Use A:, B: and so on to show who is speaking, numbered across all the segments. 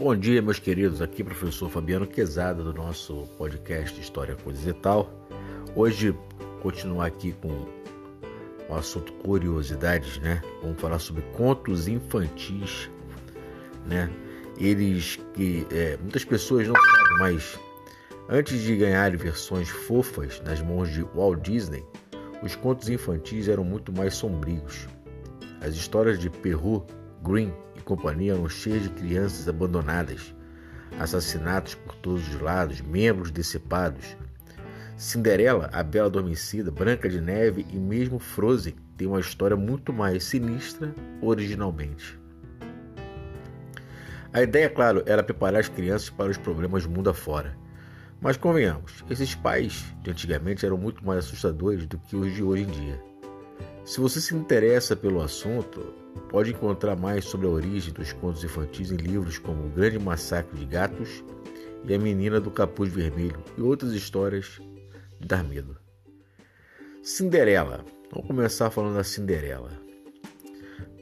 A: Bom dia, meus queridos. Aqui, professor Fabiano Quezada, do nosso podcast História, Coisas e Tal. Hoje, continuar aqui com o assunto curiosidades, né? Vamos falar sobre contos infantis, né? Eles que é, muitas pessoas não sabem, mas antes de ganharem versões fofas nas mãos de Walt Disney, os contos infantis eram muito mais sombrios. As histórias de Perrault, Green companhia eram cheias de crianças abandonadas, assassinatos por todos os lados, membros decepados. Cinderela, a Bela Adormecida, Branca de Neve e mesmo Frozen têm uma história muito mais sinistra originalmente. A ideia, claro, era preparar as crianças para os problemas do mundo afora. Mas convenhamos, esses pais de antigamente eram muito mais assustadores do que os de hoje em dia. Se você se interessa pelo assunto, pode encontrar mais sobre a origem dos contos infantis em livros como O Grande Massacre de Gatos e A Menina do Capuz Vermelho e outras histórias de dar medo. Cinderela. Vamos começar falando da Cinderela.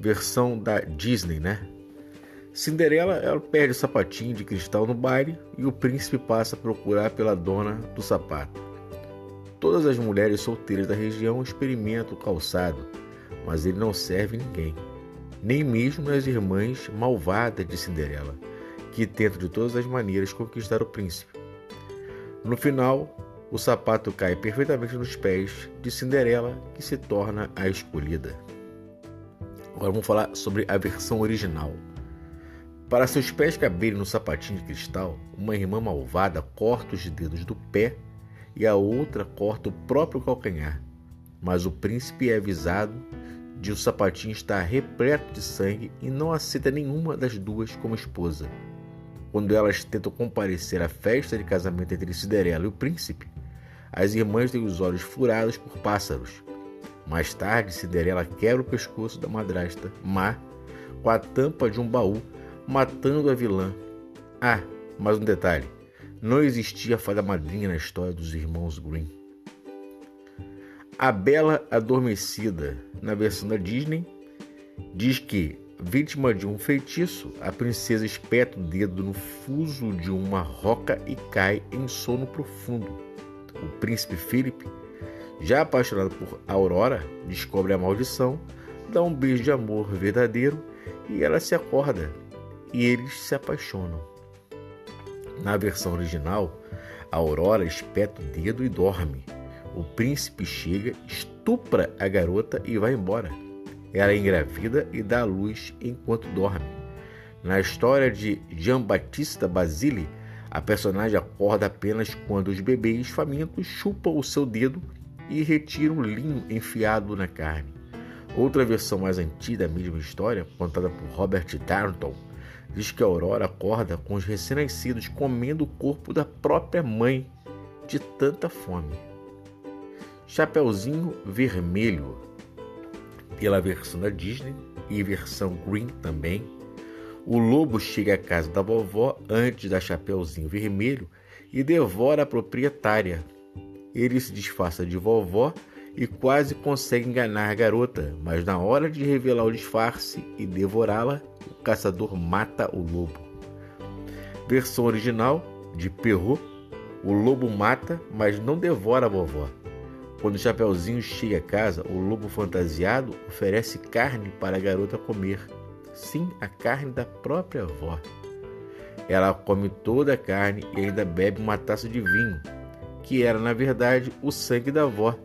A: Versão da Disney, né? Cinderela ela perde o sapatinho de cristal no baile e o príncipe passa a procurar pela dona do sapato. Todas as mulheres solteiras da região experimentam o calçado, mas ele não serve ninguém, nem mesmo as irmãs malvadas de Cinderela, que tentam de todas as maneiras conquistar o príncipe. No final, o sapato cai perfeitamente nos pés de Cinderela, que se torna a escolhida. Agora vamos falar sobre a versão original. Para seus pés caberem no sapatinho de cristal, uma irmã malvada corta os dedos do pé e a outra corta o próprio calcanhar. Mas o príncipe é avisado de o sapatinho estar repleto de sangue e não aceita nenhuma das duas como esposa. Quando elas tentam comparecer à festa de casamento entre Cinderela e o príncipe, as irmãs têm os olhos furados por pássaros. Mais tarde, Cinderela quebra o pescoço da madrasta má com a tampa de um baú matando a vilã. Ah, mais um detalhe: não existia fada madrinha na história dos irmãos Green. A Bela Adormecida, na versão da Disney, diz que, vítima de um feitiço, a princesa espeta o dedo no fuso de uma roca e cai em sono profundo. O príncipe Philip, já apaixonado por Aurora, descobre a maldição, dá um beijo de amor verdadeiro e ela se acorda, e eles se apaixonam. Na versão original, Aurora espeta o dedo e dorme. O príncipe chega, estupra a garota e vai embora. Ela engravida e dá à luz enquanto dorme. Na história de Jean-Baptiste Basile, a personagem acorda apenas quando os bebês famintos chupam o seu dedo e retiram o linho enfiado na carne. Outra versão mais antiga da mesma história, contada por Robert Darnton, diz que Aurora acorda com os recém-nascidos comendo o corpo da própria mãe de tanta fome. Chapeuzinho Vermelho, pela versão da Disney e versão Green também. O lobo chega à casa da vovó antes da Chapeuzinho Vermelho e devora a proprietária. Ele se disfarça de vovó e quase consegue enganar a garota, mas na hora de revelar o disfarce e devorá-la, o caçador mata o lobo. Versão original de Perrault: o lobo mata, mas não devora a vovó. Quando o Chapeuzinho chega a casa, o lobo fantasiado oferece carne para a garota comer. Sim, a carne da própria avó. Ela come toda a carne e ainda bebe uma taça de vinho, que era na verdade o sangue da avó.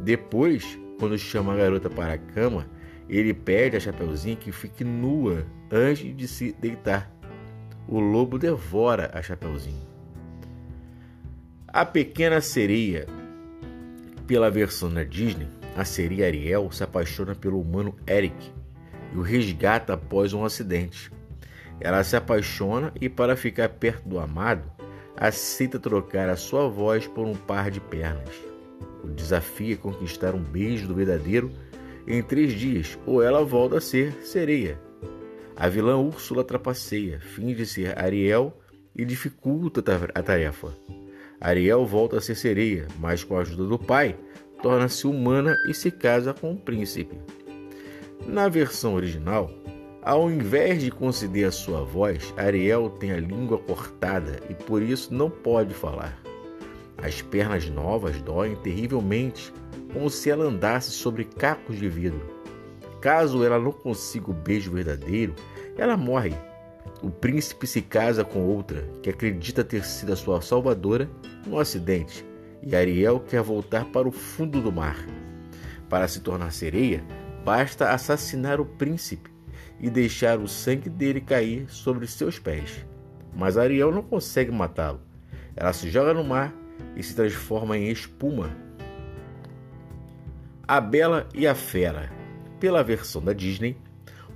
A: Depois, quando chama a garota para a cama, ele pede a Chapeuzinho que fique nua antes de se deitar. O lobo devora a Chapeuzinho. A pequena sereia. Pela versão da Disney, a sereia Ariel se apaixona pelo humano Eric e o resgata após um acidente. Ela se apaixona e, para ficar perto do amado, aceita trocar a sua voz por um par de pernas. O desafio é conquistar um beijo do verdadeiro em três dias, ou ela volta a ser sereia. A vilã Úrsula trapaceia, finge ser Ariel e dificulta a tarefa. Ariel volta a ser sereia, mas com a ajuda do pai, torna-se humana e se casa com o príncipe. Na versão original, Ao invés de conceder a sua voz, Ariel tem a língua cortada e por isso não pode falar. As pernas novas doem terrivelmente, como se ela andasse sobre cacos de vidro. Caso ela não consiga o beijo verdadeiro, ela morre. O príncipe se casa com outra, que acredita ter sido a sua salvadora, num acidente, e Ariel quer voltar para o fundo do mar. Para se tornar sereia, basta assassinar o príncipe e deixar o sangue dele cair sobre seus pés. Mas Ariel não consegue matá-lo. Ela se joga no mar e se transforma em espuma. A Bela e a Fera. Pela versão da Disney,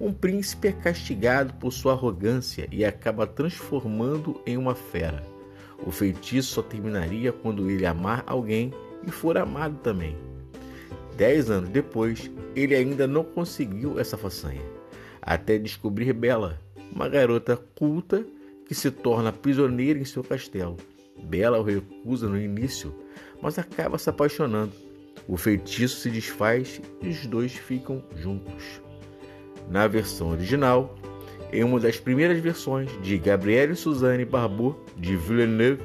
A: um príncipe é castigado por sua arrogância e acaba transformando em uma fera. O feitiço só terminaria quando ele amar alguém e for amado também. Dez anos depois, ele ainda não conseguiu essa façanha até descobrir Bela, uma garota culta que se torna prisioneira em seu castelo. Bela o recusa no início, mas acaba se apaixonando. O feitiço se desfaz e os dois ficam juntos. Na versão original, em uma das primeiras versões de Gabrielle Suzanne Barbeau de Villeneuve,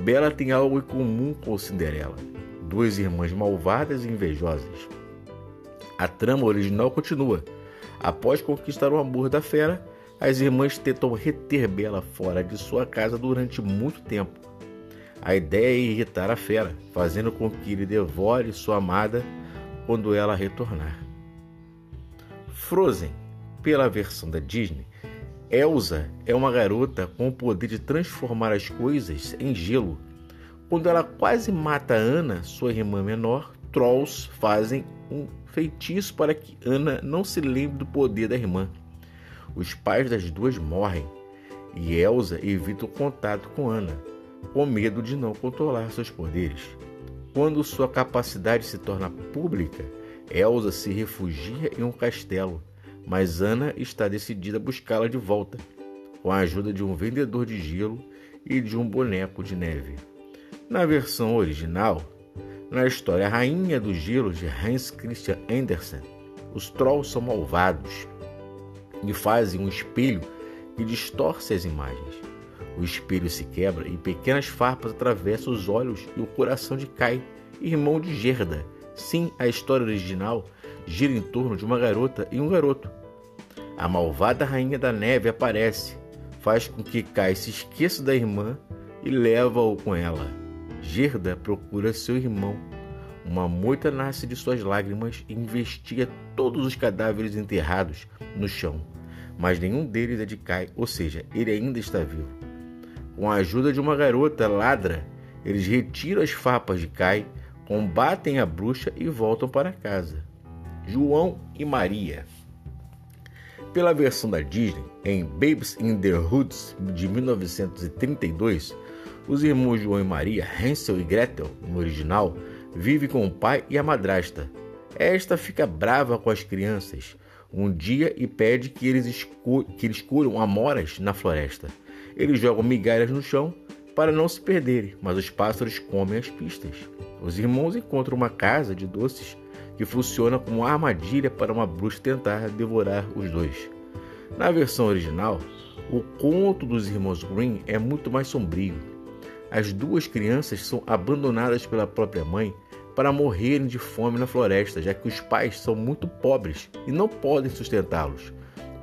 A: Bela tem algo em comum com Cinderela, duas irmãs malvadas e invejosas. A trama original continua, Após conquistar o amor da fera, as irmãs tentam reter Bela fora de sua casa durante muito tempo. A ideia é irritar a fera, fazendo com que ele devore sua amada quando ela retornar. Frozen, pela versão da Disney, Elsa é uma garota com o poder de transformar as coisas em gelo. Quando ela quase mata Anna, sua irmã menor, Trolls fazem um feitiço para que Ana não se lembre do poder da irmã. Os pais das duas morrem e Elsa evita o contato com Ana, com medo de não controlar seus poderes. Quando sua capacidade se torna pública, Elsa se refugia em um castelo, mas Ana está decidida a buscá-la de volta, com a ajuda de um vendedor de gelo e de um boneco de neve. Na versão original, na história Rainha do Gelo de Hans Christian Andersen, os trolls são malvados e fazem um espelho que distorce as imagens. O espelho se quebra e pequenas farpas atravessam os olhos e o coração de Kai, irmão de Gerda. Sim, a história original gira em torno de uma garota e um garoto. A malvada Rainha da Neve aparece, faz com que Kai se esqueça da irmã e leva-o com ela. Gerda procura seu irmão. Uma moita nasce de suas lágrimas e investiga todos os cadáveres enterrados no chão, mas nenhum deles é de Kai, ou seja, ele ainda está vivo. Com a ajuda de uma garota ladra, eles retiram as farpas de Kai, combatem a bruxa e voltam para casa. João e Maria. Pela versão da Disney, em Babes in the Woods de 1932, os irmãos João e Maria, Hansel e Gretel, no original, vivem com o pai e a madrasta. Esta fica brava com as crianças um dia e pede que eles, que eles colham amoras na floresta. Eles jogam migalhas no chão para não se perderem, mas os pássaros comem as pistas. Os irmãos encontram uma casa de doces que funciona como armadilha para uma bruxa tentar devorar os dois. Na versão original, o conto dos irmãos Green é muito mais sombrio as duas crianças são abandonadas pela própria mãe para morrerem de fome na floresta, já que os pais são muito pobres e não podem sustentá-los.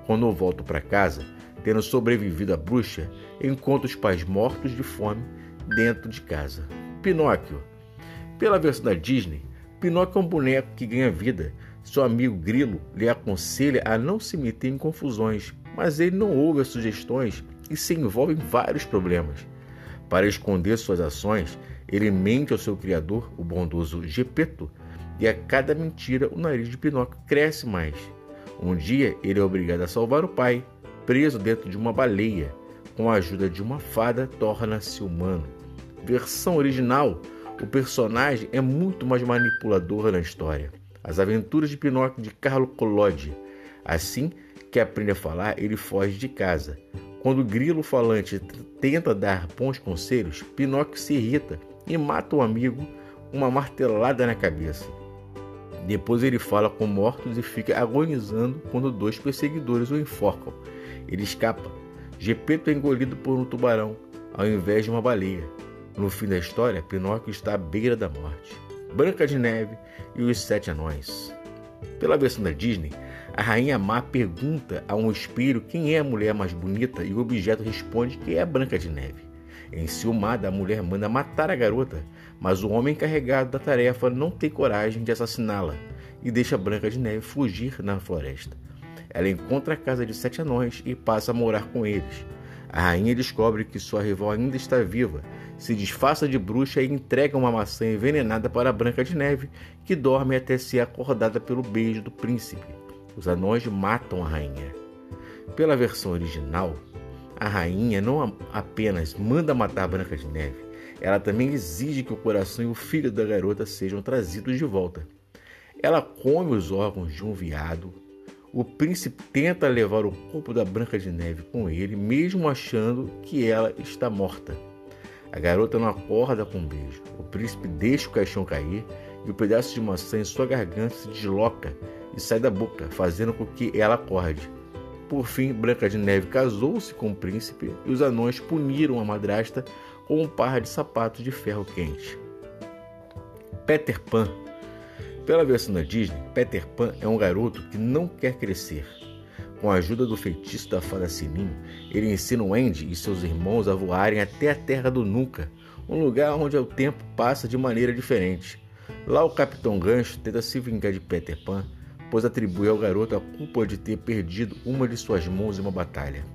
A: Quando voltam para casa, tendo sobrevivido à bruxa, encontram os pais mortos de fome dentro de casa. Pinóquio. Pela versão da Disney, Pinóquio é um boneco que ganha vida. Seu amigo Grilo lhe aconselha a não se meter em confusões, mas ele não ouve as sugestões e se envolve em vários problemas. Para esconder suas ações, ele mente ao seu criador, o bondoso Gepeto, e a cada mentira o nariz de Pinóquio cresce mais. Um dia ele é obrigado a salvar o pai, preso dentro de uma baleia. Com a ajuda de uma fada, torna-se humano. Versão original: o personagem é muito mais manipulador na história. As aventuras de Pinóquio de Carlo Collodi. Assim que aprende a falar, ele foge de casa. Quando o grilo falante tenta dar bons conselhos, Pinóquio se irrita e mata o amigo uma martelada na cabeça. Depois ele fala com mortos e fica agonizando quando dois perseguidores o enforcam. Ele escapa. Gepeto é engolido por um tubarão, ao invés de uma baleia. No fim da história, Pinóquio está à beira da morte. Branca de Neve e os Sete Anões. Pela versão da Disney, a rainha má pergunta a um espelho quem é a mulher mais bonita e o objeto responde que é a Branca de Neve. Enciumada, a mulher manda matar a garota, mas o homem encarregado da tarefa não tem coragem de assassiná-la e deixa Branca de Neve fugir na floresta. Ela encontra a casa de sete anões e passa a morar com eles. A rainha descobre que sua rival ainda está viva, se disfarça de bruxa e entrega uma maçã envenenada para Branca de Neve, que dorme até ser acordada pelo beijo do príncipe. Os anões matam a rainha. Pela versão original, a rainha não apenas manda matar Branca de Neve, ela também exige que o coração e o filho da garota sejam trazidos de volta. Ela come os órgãos de um veado. O príncipe tenta levar o corpo da Branca de Neve com ele, mesmo achando que ela está morta. A garota não acorda com um beijo. O príncipe deixa o caixão cair e o pedaço de maçã em sua garganta se desloca e sai da boca, fazendo com que ela acorde. Por fim, Branca de Neve casou-se com o príncipe e os anões puniram a madrasta com um par de sapatos de ferro quente. Peter Pan. Pela versão da Disney, Peter Pan é um garoto que não quer crescer. Com a ajuda do feitiço da fada Sininho, ele ensina o Andy e seus irmãos a voarem até a Terra do Nunca, um lugar onde o tempo passa de maneira diferente. Lá o Capitão Gancho tenta se vingar de Peter Pan pois atribui ao garoto a culpa de ter perdido uma de suas mãos em uma batalha.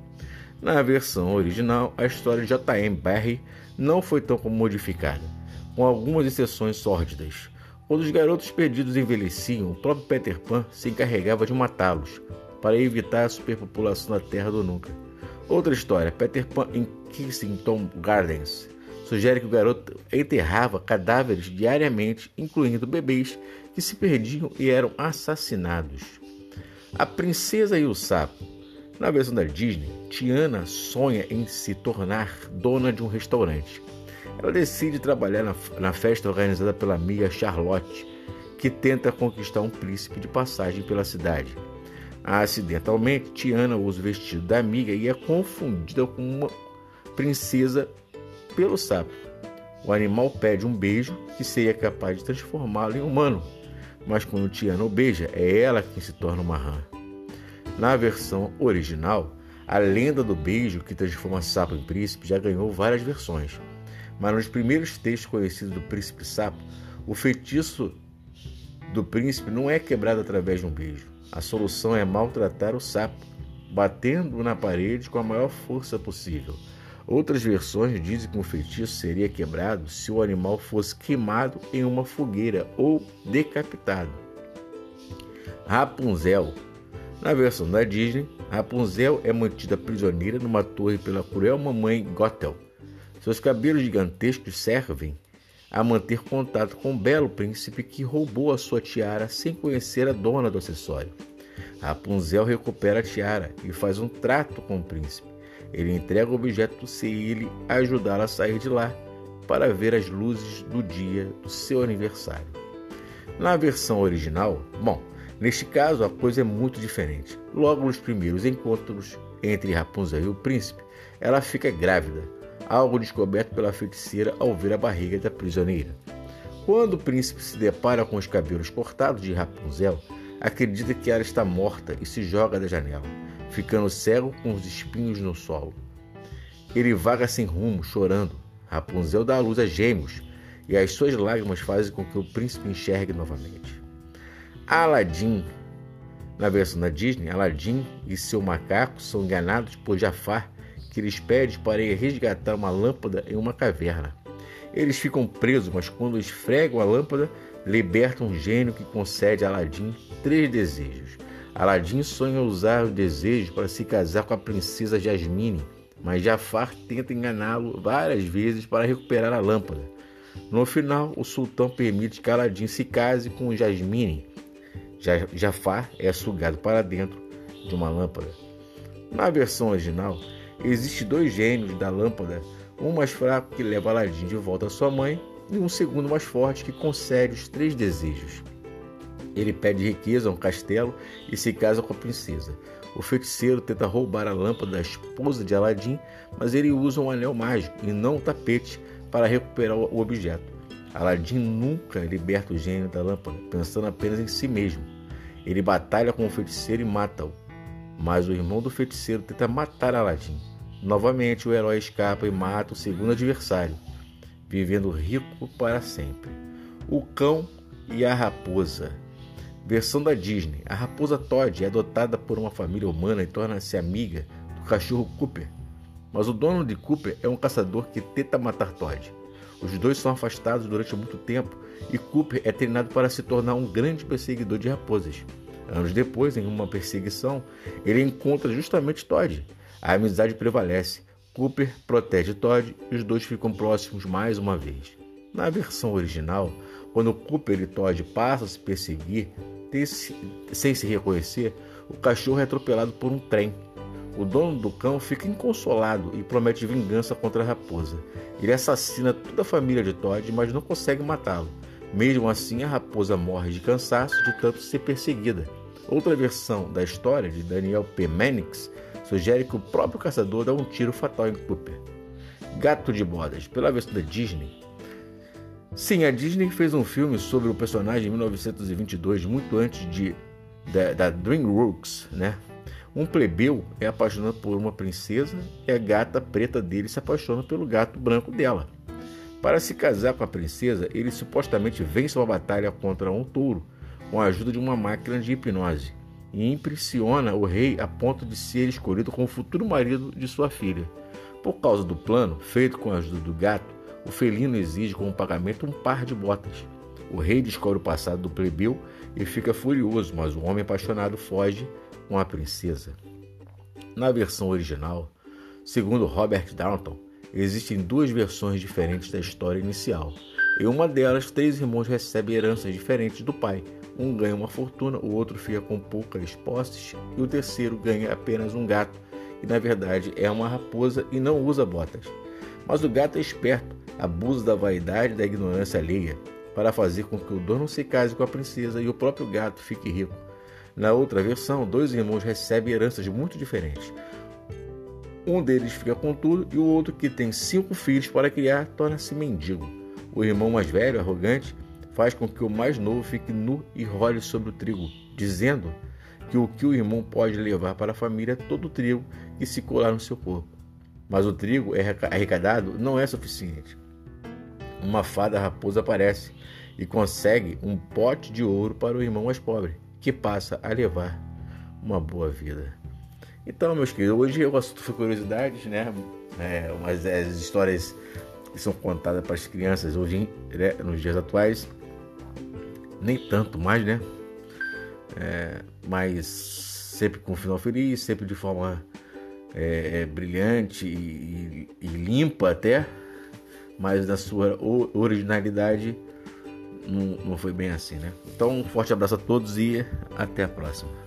A: Na versão original, a história de J.M. Barrie não foi tão modificada, com algumas exceções sórdidas. Quando os garotos perdidos envelheciam, o próprio Peter Pan se encarregava de matá-los, para evitar a superpopulação da Terra do Nunca. Outra história, Peter Pan em Kensington Gardens, sugere que o garoto enterrava cadáveres diariamente, incluindo bebês que se perdiam e eram assassinados. A Princesa e o Sapo. Na versão da Disney, Tiana sonha em se tornar dona de um restaurante. Ela decide trabalhar na, na festa organizada pela amiga Charlotte, que tenta conquistar um príncipe de passagem pela cidade. Acidentalmente, Tiana usa o vestido da amiga e é confundida com uma princesa pelo sapo. O animal pede um beijo que seria capaz de transformá-lo em humano, mas quando Tiana o beija, é ela quem se torna uma rã. Na versão original, a lenda do beijo que transforma sapo em príncipe já ganhou várias versões, mas nos primeiros textos conhecidos do príncipe sapo, o feitiço do príncipe não é quebrado através de um beijo. A solução é maltratar o sapo, batendo na parede com a maior força possível Outras versões dizem que um feitiço seria quebrado se o animal fosse queimado em uma fogueira ou decapitado. Rapunzel. Na versão da Disney, Rapunzel é mantida prisioneira numa torre pela cruel mamãe Gothel. Seus cabelos gigantescos servem a manter contato com o belo príncipe que roubou a sua tiara sem conhecer a dona do acessório. Rapunzel recupera a tiara e faz um trato com o príncipe ele entrega o objeto se ele ajudá-la a sair de lá para ver as luzes do dia do seu aniversário. Na versão original, bom, neste caso a coisa é muito diferente. Logo nos primeiros encontros entre Rapunzel e o príncipe, ela fica grávida, algo descoberto pela feiticeira ao ver a barriga da prisioneira. Quando o príncipe se depara com os cabelos cortados de Rapunzel, acredita que ela está morta e se joga da janela ficando cego com os espinhos no solo. Ele vaga sem rumo, chorando. Rapunzel dá à luz a gêmeos, e as suas lágrimas fazem com que o príncipe enxergue novamente. Aladim. Na versão da Disney, Aladim e seu macaco são enganados por Jafar, que lhes pede para ir resgatar uma lâmpada em uma caverna. Eles ficam presos, mas quando esfregam a lâmpada, libertam um gênio que concede a Aladim três desejos. Aladim sonha usar o desejo para se casar com a princesa Jasmine, mas Jafar tenta enganá-lo várias vezes para recuperar a lâmpada. No final, o sultão permite que Aladim se case com Jasmine. Jafar é sugado para dentro de uma lâmpada. Na versão original, existem dois gênios da lâmpada, um mais fraco que leva Aladim de volta à sua mãe e um segundo mais forte que concede os três desejos. Ele pede riqueza, um castelo e se casa com a princesa. O feiticeiro tenta roubar a lâmpada da esposa de Aladim, mas ele usa um anel mágico e não um tapete para recuperar o objeto. Aladim nunca liberta o gênio da lâmpada, pensando apenas em si mesmo. Ele batalha com o feiticeiro e mata-o. Mas o irmão do feiticeiro tenta matar Aladim. Novamente, o herói escapa e mata o segundo adversário, vivendo rico para sempre. O cão e a raposa. Versão da Disney. A raposa Todd é adotada por uma família humana e torna-se amiga do cachorro Cooper. Mas o dono de Cooper é um caçador que tenta matar Todd. Os dois são afastados durante muito tempo e Cooper é treinado para se tornar um grande perseguidor de raposas. Anos depois, em uma perseguição, ele encontra justamente Todd. A amizade prevalece. Cooper protege Todd e os dois ficam próximos mais uma vez. Na versão original, quando Cooper e Todd passam a se perseguir sem se reconhecer, o cachorro é atropelado por um trem. O dono do cão fica inconsolado e promete vingança contra a raposa. Ele assassina toda a família de Todd, mas não consegue matá-lo. Mesmo assim, a raposa morre de cansaço de tanto ser perseguida. Outra versão da história, de Daniel P. Mannix, sugere que o próprio caçador dá um tiro fatal em Cooper. Gato de Bodas, pela versão da Disney, Sim, a Disney fez um filme sobre o personagem em 1922, muito antes de da, da DreamWorks, né? Um plebeu é apaixonado por uma princesa e a gata preta dele se apaixona pelo gato branco dela. Para se casar com a princesa, ele supostamente vence uma batalha contra um touro com a ajuda de uma máquina de hipnose e impressiona o rei a ponto de ser escolhido como futuro marido de sua filha. Por causa do plano, feito com a ajuda do gato, o felino exige como pagamento um par de botas. O rei descobre o passado do plebeu e fica furioso, mas o homem apaixonado foge com a princesa. Na versão original, segundo Robert Downton, existem duas versões diferentes da história inicial. Em uma delas, três irmãos recebem heranças diferentes do pai. Um ganha uma fortuna, o outro fica com poucas posses e o terceiro ganha apenas um gato, e na verdade é uma raposa e não usa botas. Mas o gato é esperto abusa da vaidade e da ignorância alheia para fazer com que o dono se case com a princesa e o próprio gato fique rico. Na outra versão, dois irmãos recebem heranças muito diferentes. Um deles fica com tudo e o outro, que tem cinco filhos para criar, torna-se mendigo. O irmão mais velho, arrogante, faz com que o mais novo fique nu e role sobre o trigo, dizendo que o que o irmão pode levar para a família é todo o trigo que se colar no seu corpo. Mas o trigo é arrecadado não é suficiente uma fada raposa aparece e consegue um pote de ouro para o irmão mais pobre, que passa a levar uma boa vida. Então, meus queridos, hoje o assunto foi curiosidades, né? É, mas as histórias que são contadas para as crianças hoje, né, nos dias atuais, nem tanto mais, né? É, mas sempre com um final feliz, sempre de forma é, é brilhante e, e, e limpa até, mas na sua originalidade não, não foi bem assim, né? Então, um forte abraço a todos e até a próxima.